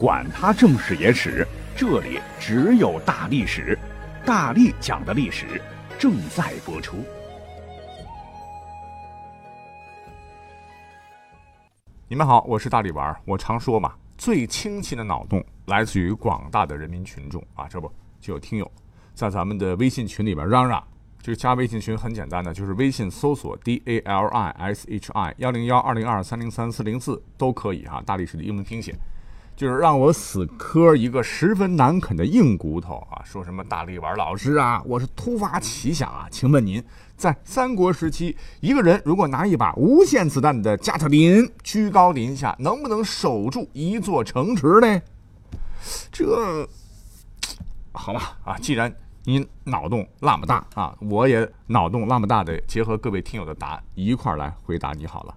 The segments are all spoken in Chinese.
管他正史野史，这里只有大历史，大力讲的历史正在播出。你们好，我是大力丸。我常说嘛，最清晰的脑洞来自于广大的人民群众啊。这不就有听友在咱们的微信群里边嚷嚷，就是加微信群很简单的，就是微信搜索 D A L I S H I 幺零幺二零二三零三四零四都可以哈，大历史的英文拼写。就是让我死磕一个十分难啃的硬骨头啊！说什么大力丸老师啊，我是突发奇想啊，请问您在三国时期，一个人如果拿一把无限子弹的加特林居高临下，能不能守住一座城池呢？这好吧啊，既然您脑洞那么大啊，我也脑洞那么大的，结合各位听友的答案一块来回答你好了。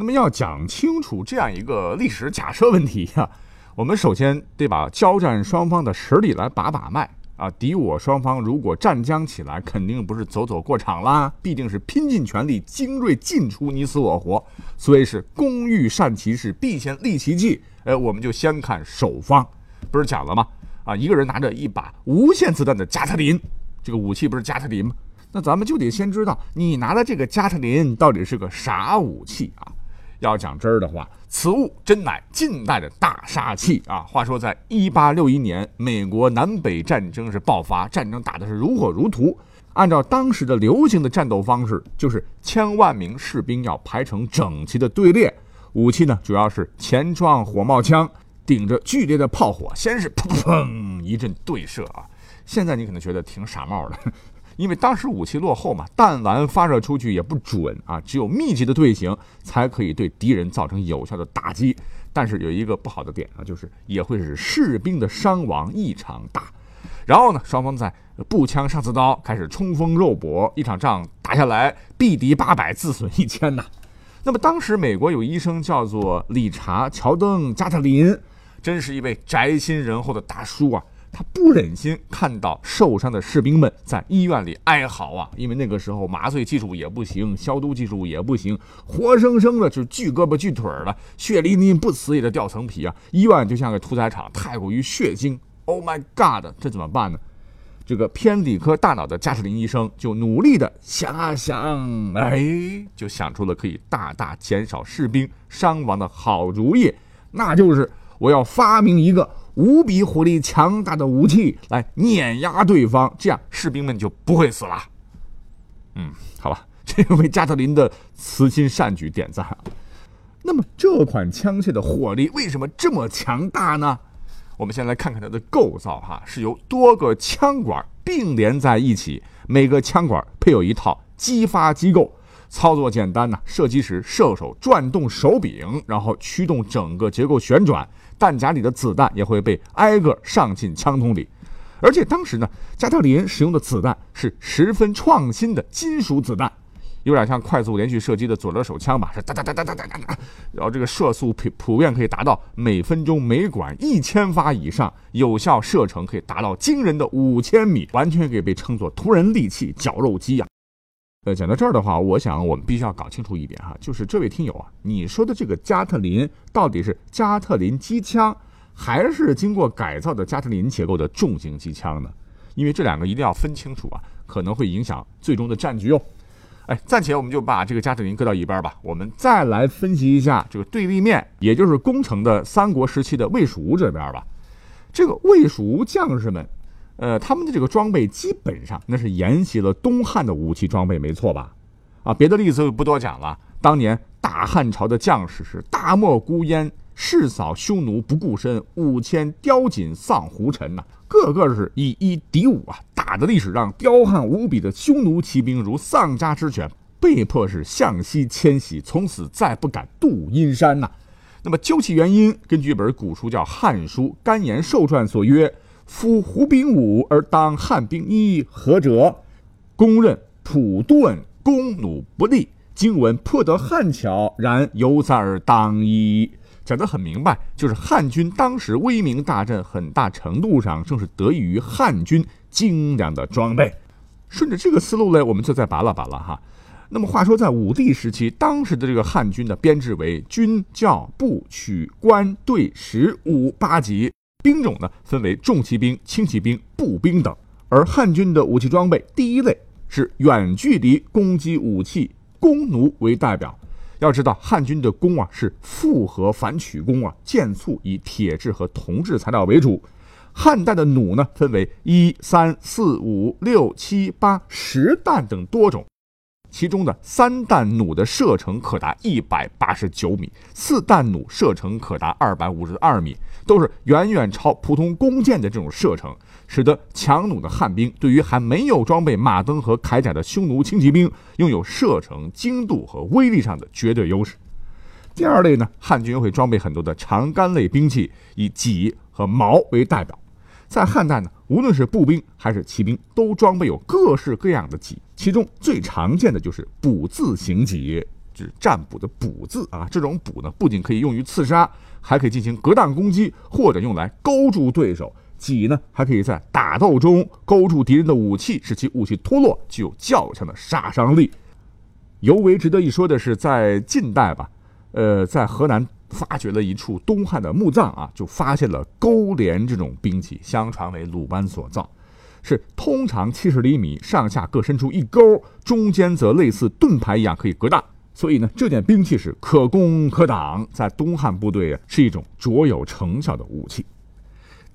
那么要讲清楚这样一个历史假设问题呀，我们首先得把交战双方的实力来把把脉啊。敌我双方如果战将起来，肯定不是走走过场啦，必定是拼尽全力，精锐尽出，你死我活。所以是工欲善其事，必先利其器。哎，我们就先看守方，不是讲了吗？啊，一个人拿着一把无限子弹的加特林，这个武器不是加特林吗？那咱们就得先知道你拿的这个加特林到底是个啥武器啊？要讲真儿的话，此物真乃近代的大杀器啊！话说，在一八六一年，美国南北战争是爆发，战争打的是如火如荼。按照当时的流行的战斗方式，就是千万名士兵要排成整齐的队列，武器呢主要是前装火冒枪，顶着剧烈的炮火，先是砰砰一阵对射啊！现在你可能觉得挺傻帽的。因为当时武器落后嘛，弹丸发射出去也不准啊，只有密集的队形才可以对敌人造成有效的打击。但是有一个不好的点啊，就是也会使士兵的伤亡异常大。然后呢，双方在步枪上刺刀，开始冲锋肉搏，一场仗打下来，毙敌八百，自损一千呐。那么当时美国有医生叫做理查·乔登·加特林，真是一位宅心仁厚的大叔啊。他不忍心看到受伤的士兵们在医院里哀嚎啊，因为那个时候麻醉技术也不行，消毒技术也不行，活生生的就锯胳膊锯腿了，血淋淋不死也得掉层皮啊！医院就像个屠宰场，太过于血腥。Oh my God，这怎么办呢？这个偏理科大脑的加特林医生就努力的想啊想，哎，就想出了可以大大减少士兵伤亡的好主意，那就是我要发明一个。无比火力强大的武器来碾压对方，这样士兵们就不会死了。嗯，好吧，这位加特林的慈心善举点赞。那么这款枪械的火力为什么这么强大呢？我们先来看看它的构造哈，是由多个枪管并联在一起，每个枪管配有一套激发机构，操作简单呢。射击时，射手转动手柄，然后驱动整个结构旋转。弹夹里的子弹也会被挨个上进枪筒里，而且当时呢，加特林使用的子弹是十分创新的金属子弹，有点像快速连续射击的左轮手枪吧，是哒哒哒哒哒哒哒，然后这个射速普普遍可以达到每分钟每管一千发以上，有效射程可以达到惊人的五千米，完全可以被称作突人利器、绞肉机呀。呃，讲到这儿的话，我想我们必须要搞清楚一点哈，就是这位听友啊，你说的这个加特林到底是加特林机枪，还是经过改造的加特林结构的重型机枪呢？因为这两个一定要分清楚啊，可能会影响最终的战局哦。哎，暂且我们就把这个加特林搁到一边吧，我们再来分析一下这个对立面，也就是攻城的三国时期的魏蜀吴这边吧。这个魏蜀吴将士们。呃，他们的这个装备基本上那是沿袭了东汉的武器装备，没错吧？啊，别的例子就不多讲了。当年大汉朝的将士是大漠孤烟，誓扫匈奴不顾身，五千貂锦丧胡尘呐，个个是以一敌五啊，打的历史上彪悍无比的匈奴骑兵如丧家之犬，被迫是向西迁徙，从此再不敢渡阴山呐。那么究其原因，根据一本古书叫《汉书·甘延寿传》所曰。夫胡兵武而当汉兵一，何者？公认普顿弓弩不利。今闻破得汉巧，然犹在而当一。讲得很明白，就是汉军当时威名大振，很大程度上正是得益于汉军精良的装备。顺着这个思路呢，我们就再扒拉扒拉哈。那么话说，在武帝时期，当时的这个汉军的编制为军教部曲官队十五八级，兵种呢分为重骑兵、轻骑兵、步兵等。而汉军的武器装备，第一类是远距离攻击武器，弓弩为代表。要知道，汉军的弓啊是复合反曲弓啊，箭簇以铁质和铜质材料为主。汉代的弩呢，分为一、三、四、五、六、七、八、十弹等多种。其中的三弹弩的射程可达一百八十九米，四弹弩射程可达二百五十二米，都是远远超普通弓箭的这种射程，使得强弩的汉兵对于还没有装备马镫和铠甲的匈奴轻骑兵，拥有射程、精度和威力上的绝对优势。第二类呢，汉军会装备很多的长杆类兵器，以戟和矛为代表。在汉代呢，无论是步兵还是骑兵，都装备有各式各样的戟，其中最常见的就是卜字形戟，是占卜的卜字啊。这种卜呢，不仅可以用于刺杀，还可以进行格挡攻击，或者用来勾住对手。戟呢，还可以在打斗中勾住敌人的武器，使其武器脱落，具有较强的杀伤力。尤为值得一说的是，在近代吧，呃，在河南。发掘了一处东汉的墓葬啊，就发现了钩镰这种兵器，相传为鲁班所造，是通常七十厘米，上下各伸出一钩，中间则类似盾牌一样可以格挡。所以呢，这件兵器是可攻可挡，在东汉部队啊是一种卓有成效的武器。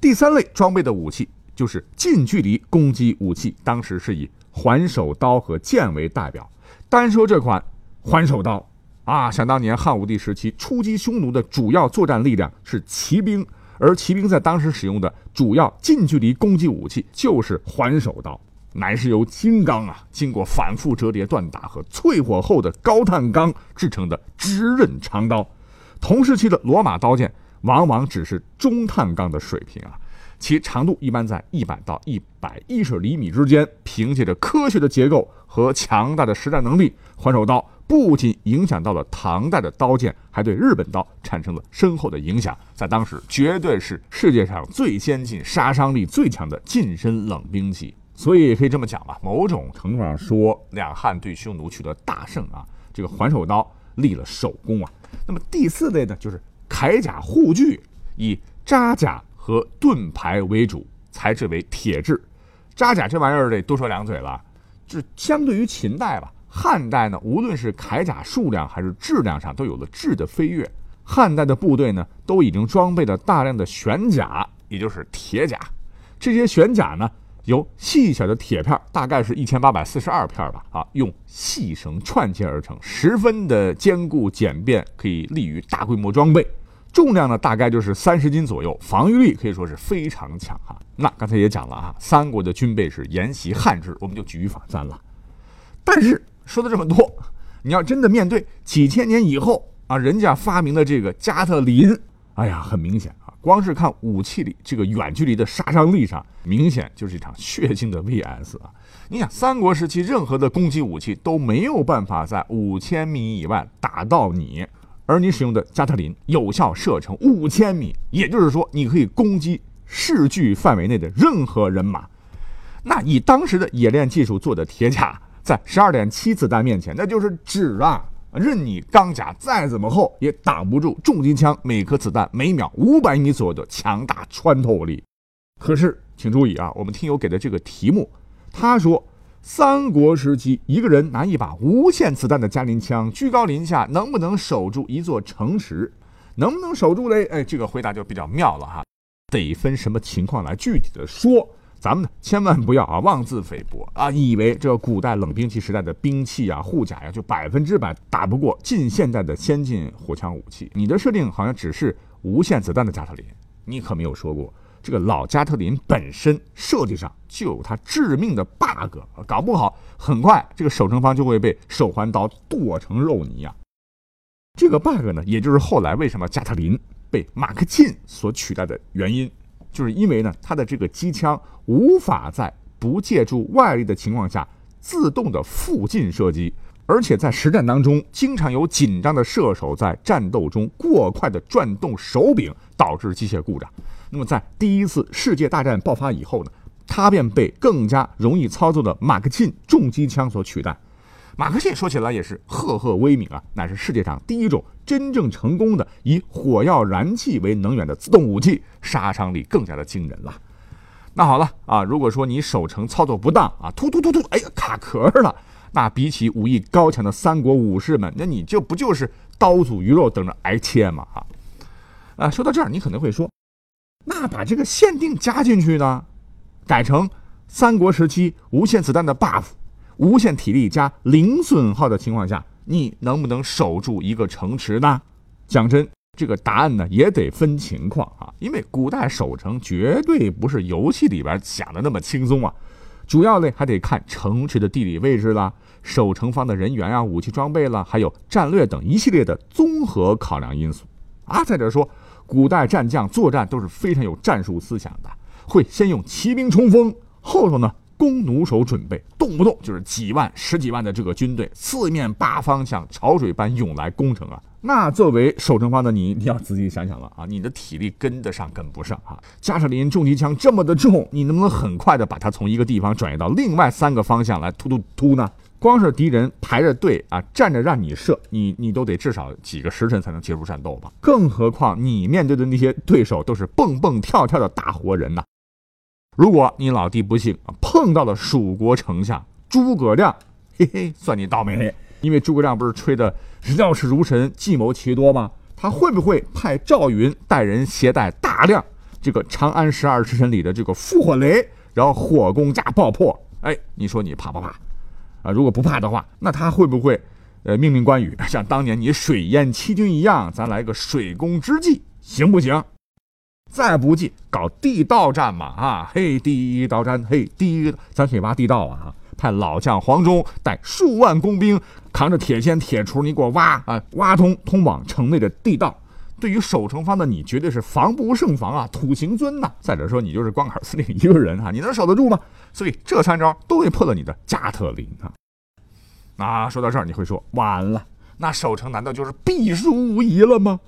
第三类装备的武器就是近距离攻击武器，当时是以环手刀和剑为代表。单说这款环手刀。啊，想当年汉武帝时期出击匈奴的主要作战力量是骑兵，而骑兵在当时使用的主要近距离攻击武器就是环手刀，乃是由金刚啊经过反复折叠锻打和淬火后的高碳钢制成的直刃长刀。同时期的罗马刀剑往往只是中碳钢的水平啊，其长度一般在一百到一百一十厘米之间。凭借着科学的结构和强大的实战能力，环手刀。不仅影响到了唐代的刀剑，还对日本刀产生了深厚的影响。在当时，绝对是世界上最先进、杀伤力最强的近身冷兵器。所以可以这么讲吧，某种程度上说，两汉对匈奴取得大胜啊，这个环手刀立了首功啊。那么第四类呢，就是铠甲护具，以扎甲和盾牌为主，材质为铁质。扎甲这玩意儿得多说两嘴了，就是相对于秦代吧。汉代呢，无论是铠甲数量还是质量上，都有了质的飞跃。汉代的部队呢，都已经装备了大量的玄甲，也就是铁甲。这些玄甲呢，由细小的铁片，大概是一千八百四十二片吧，啊，用细绳串接而成，十分的坚固简便，可以利于大规模装备。重量呢，大概就是三十斤左右，防御力可以说是非常强哈。那刚才也讲了啊，三国的军备是沿袭汉制，我们就举一反三了。但是。说了这么多，你要真的面对几千年以后啊，人家发明的这个加特林，哎呀，很明显，光是看武器里这个远距离的杀伤力上，明显就是一场血腥的 VS 啊！你想，三国时期任何的攻击武器都没有办法在五千米以外打到你，而你使用的加特林有效射程五千米，也就是说，你可以攻击视距范围内的任何人马。那以当时的冶炼技术做的铁甲。在十二点七子弹面前，那就是纸啊！任你钢甲再怎么厚，也挡不住重机枪每颗子弹每秒五百米左右的强大穿透力。可是，请注意啊，我们听友给的这个题目，他说，三国时期一个人拿一把无限子弹的加林枪，居高临下，能不能守住一座城池？能不能守住嘞？哎，这个回答就比较妙了哈，得分什么情况来具体的说。咱们呢，千万不要啊妄自菲薄啊，以为这古代冷兵器时代的兵器啊、护甲呀，就百分之百打不过近现代的先进火枪武器。你的设定好像只是无限子弹的加特林，你可没有说过这个老加特林本身设计上就有它致命的 bug，搞不好很快这个守城方就会被手环刀剁成肉泥啊。这个 bug 呢，也就是后来为什么加特林被马克沁所取代的原因。就是因为呢，它的这个机枪无法在不借助外力的情况下自动的附近射击，而且在实战当中，经常有紧张的射手在战斗中过快的转动手柄，导致机械故障。那么在第一次世界大战爆发以后呢，它便被更加容易操作的马克沁重机枪所取代。马克沁说起来也是赫赫威名啊，乃是世界上第一种真正成功的以火药燃气为能源的自动武器，杀伤力更加的惊人了。那好了啊，如果说你守城操作不当啊，突突突突，哎呀卡壳了，那比起武艺高强的三国武士们，那你就不就是刀俎鱼肉等着挨切吗？哈，啊，说到这儿，你可能会说，那把这个限定加进去呢，改成三国时期无限子弹的 buff。无限体力加零损耗的情况下，你能不能守住一个城池呢？讲真，这个答案呢也得分情况啊，因为古代守城绝对不是游戏里边想的那么轻松啊，主要呢还得看城池的地理位置啦、守城方的人员啊、武器装备啦，还有战略等一系列的综合考量因素啊。再者说，古代战将作战都是非常有战术思想的，会先用骑兵冲锋，后头呢。弓弩手准备，动不动就是几万、十几万的这个军队，四面八方像潮水般涌来攻城啊！那作为守城方的你，你要仔细想想了啊！你的体力跟得上跟不上啊？加特林重机枪这么的重，你能不能很快的把它从一个地方转移到另外三个方向来突突突呢？光是敌人排着队啊，站着让你射，你你都得至少几个时辰才能结束战斗吧？更何况你面对的那些对手都是蹦蹦跳跳的大活人呐！如果你老弟不幸碰到了蜀国丞相诸葛亮，嘿嘿，算你倒霉。因为诸葛亮不是吹的料事如神、计谋奇多吗？他会不会派赵云带人携带大量这个长安十二时辰里的这个复火雷，然后火攻加爆破？哎，你说你怕不怕？啊，如果不怕的话，那他会不会呃命令关羽像当年你水淹七军一样，咱来个水攻之计，行不行？再不济搞地道战嘛啊嘿地道战嘿地，咱可以挖地道啊派老将黄忠带数万工兵扛着铁锨铁锄，你给我挖啊挖通通往城内的地道。对于守城方的你，绝对是防不胜防啊，土行孙呐。再者说，你就是光杆司令一个人啊，你能守得住吗？所以这三招都会破了你的加特林啊。那说到这儿，你会说完了，那守城难道就是必输无疑了吗？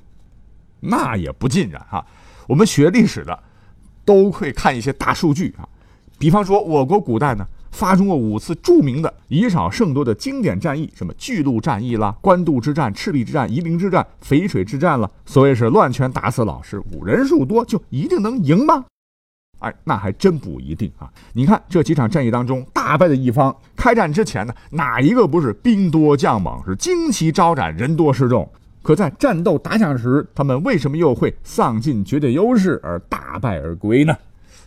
那也不尽然哈。我们学历史的都会看一些大数据啊，比方说我国古代呢发生过五次著名的以少胜多的经典战役，什么巨鹿战役啦、官渡之战、赤壁之战、夷陵之战、淝水之战了。所谓是乱拳打死老师，五人数多就一定能赢吗？哎，那还真不一定啊！你看这几场战役当中，大败的一方开战之前呢，哪一个不是兵多将猛，是旌旗招展，人多势众？可在战斗打响时，他们为什么又会丧尽绝对优势而大败而归呢？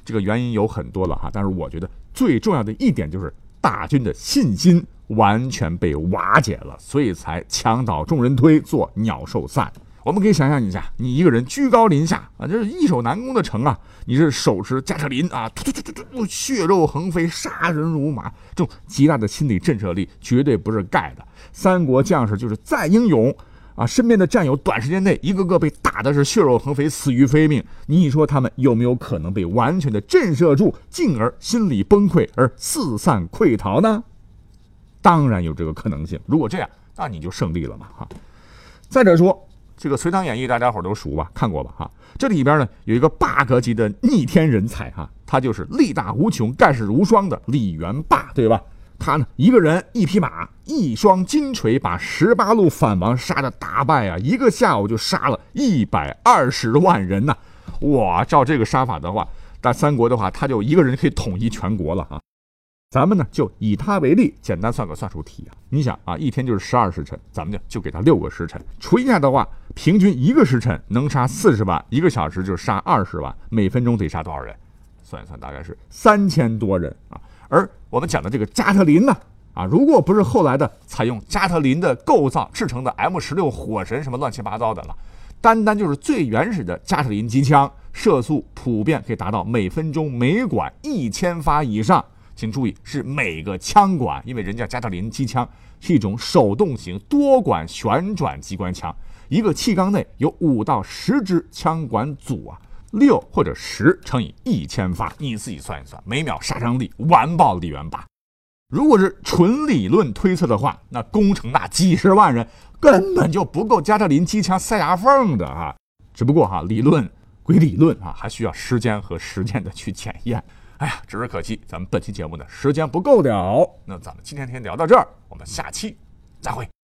这个原因有很多了哈，但是我觉得最重要的一点就是大军的信心完全被瓦解了，所以才墙倒众人推，做鸟兽散。我们可以想象一下，你一个人居高临下啊，这是易守难攻的城啊，你是手持加特林啊，突突突突突，血肉横飞，杀人如麻，这种极大的心理震慑力绝对不是盖的。三国将士就是再英勇。啊，身边的战友短时间内一个个被打的是血肉横飞，死于非命。你说他们有没有可能被完全的震慑住，进而心理崩溃而四散溃逃呢？当然有这个可能性。如果这样，那你就胜利了嘛！哈。再者说，这个《隋唐演义》大家伙都熟吧？看过吧？哈，这里边呢有一个 bug 级的逆天人才哈，他就是力大无穷、盖世无双的李元霸，对吧？他呢，一个人一匹马，一双金锤，把十八路反王杀的大败啊！一个下午就杀了一百二十万人呐！哇，照这个杀法的话，在三国的话，他就一个人可以统一全国了啊！咱们呢，就以他为例，简单算个算术题啊！你想啊，一天就是十二时辰，咱们就就给他六个时辰，除一下的话，平均一个时辰能杀四十万，一个小时就杀二十万，每分钟得杀多少人？算一算，大概是三千多人啊！而我们讲的这个加特林呢，啊，如果不是后来的采用加特林的构造制成的 M 十六火神什么乱七八糟的了，单单就是最原始的加特林机枪，射速普遍可以达到每分钟每管一千发以上。请注意，是每个枪管，因为人家加特林机枪是一种手动型多管旋转机关枪，一个气缸内有五到十支枪管组啊。六或者十乘以一千发，你自己算一算，每秒杀伤力完爆李元霸。如果是纯理论推测的话，那攻城大几十万人根本就不够加特林机枪塞牙缝的啊！只不过哈，理论归理论啊，还需要时间和实践的去检验。哎呀，只是可惜，咱们本期节目呢时间不够了。那咱们今天先聊到这儿，我们下期再会。